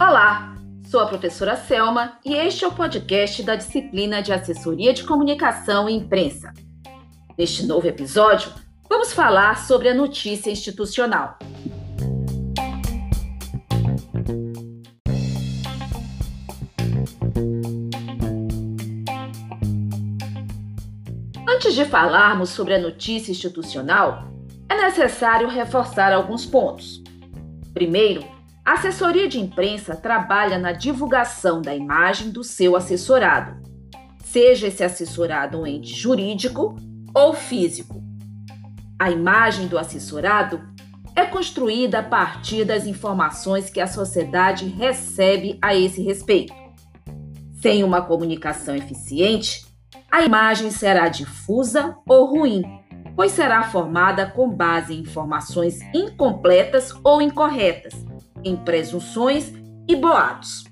Olá, sou a professora Selma e este é o podcast da disciplina de Assessoria de Comunicação e Imprensa. Neste novo episódio, vamos falar sobre a notícia institucional. Antes de falarmos sobre a notícia institucional, é necessário reforçar alguns pontos. Primeiro, a assessoria de imprensa trabalha na divulgação da imagem do seu assessorado, seja esse assessorado um ente jurídico ou físico. A imagem do assessorado é construída a partir das informações que a sociedade recebe a esse respeito. Sem uma comunicação eficiente, a imagem será difusa ou ruim, pois será formada com base em informações incompletas ou incorretas, em presunções e boatos.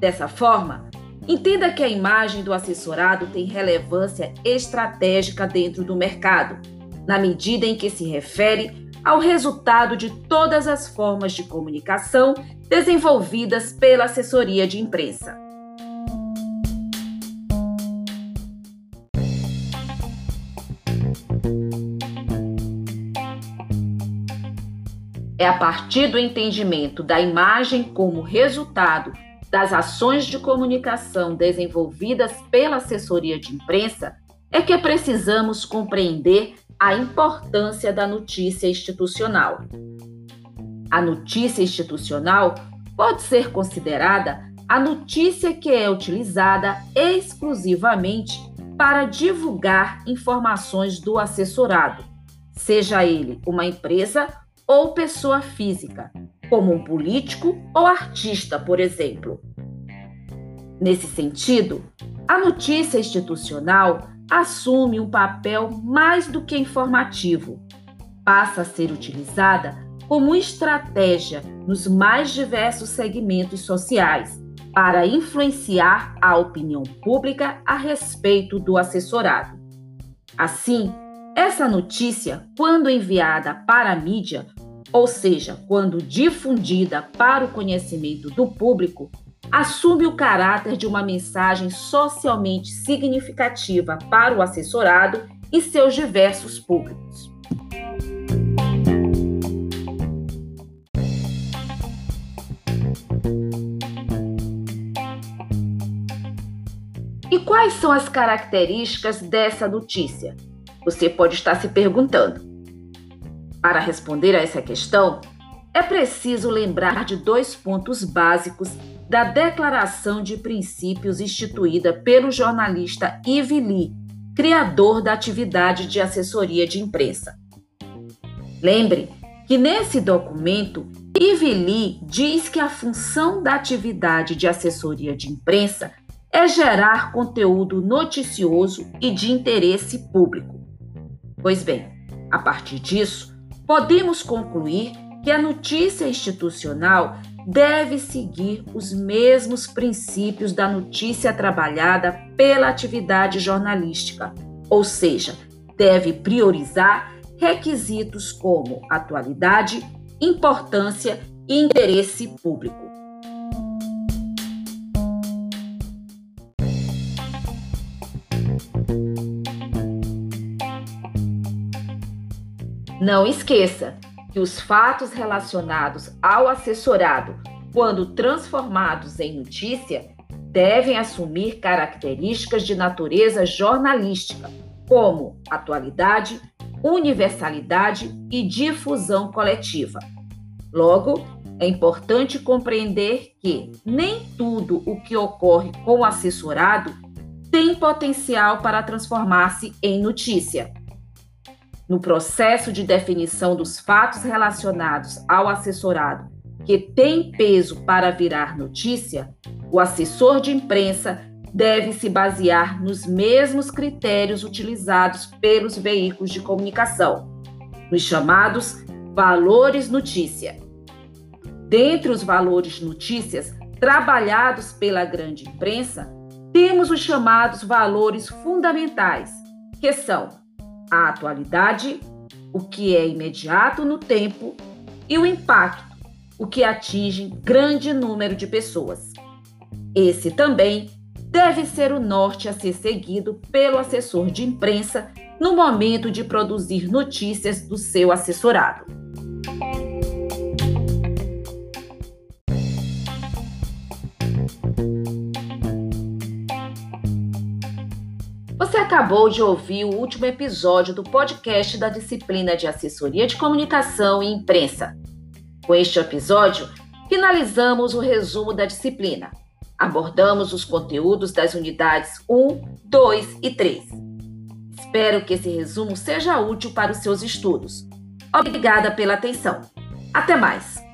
Dessa forma, entenda que a imagem do assessorado tem relevância estratégica dentro do mercado, na medida em que se refere ao resultado de todas as formas de comunicação desenvolvidas pela assessoria de imprensa. É a partir do entendimento da imagem como resultado das ações de comunicação desenvolvidas pela assessoria de imprensa é que precisamos compreender a importância da notícia institucional. A notícia institucional pode ser considerada a notícia que é utilizada exclusivamente para divulgar informações do assessorado, seja ele uma empresa ou pessoa física, como um político ou artista, por exemplo. Nesse sentido, a notícia institucional assume um papel mais do que informativo. Passa a ser utilizada como estratégia nos mais diversos segmentos sociais para influenciar a opinião pública a respeito do assessorado. Assim, essa notícia, quando enviada para a mídia, ou seja, quando difundida para o conhecimento do público, assume o caráter de uma mensagem socialmente significativa para o assessorado e seus diversos públicos. E quais são as características dessa notícia? Você pode estar se perguntando. Para responder a essa questão, é preciso lembrar de dois pontos básicos da Declaração de Princípios instituída pelo jornalista Yves Lee, criador da atividade de assessoria de imprensa. Lembre que nesse documento, Yves Lee diz que a função da atividade de assessoria de imprensa é gerar conteúdo noticioso e de interesse público. Pois bem, a partir disso, podemos concluir que a notícia institucional deve seguir os mesmos princípios da notícia trabalhada pela atividade jornalística, ou seja, deve priorizar requisitos como atualidade, importância e interesse público. Não esqueça que os fatos relacionados ao assessorado, quando transformados em notícia, devem assumir características de natureza jornalística, como atualidade, universalidade e difusão coletiva. Logo, é importante compreender que nem tudo o que ocorre com o assessorado tem potencial para transformar-se em notícia. No processo de definição dos fatos relacionados ao assessorado, que tem peso para virar notícia, o assessor de imprensa deve se basear nos mesmos critérios utilizados pelos veículos de comunicação, nos chamados valores notícia. Dentre os valores notícias trabalhados pela grande imprensa, temos os chamados valores fundamentais, que são a atualidade, o que é imediato no tempo, e o impacto, o que atinge grande número de pessoas. Esse também deve ser o norte a ser seguido pelo assessor de imprensa no momento de produzir notícias do seu assessorado. Acabou de ouvir o último episódio do podcast da disciplina de Assessoria de Comunicação e Imprensa. Com este episódio, finalizamos o resumo da disciplina. Abordamos os conteúdos das unidades 1, 2 e 3. Espero que esse resumo seja útil para os seus estudos. Obrigada pela atenção. Até mais!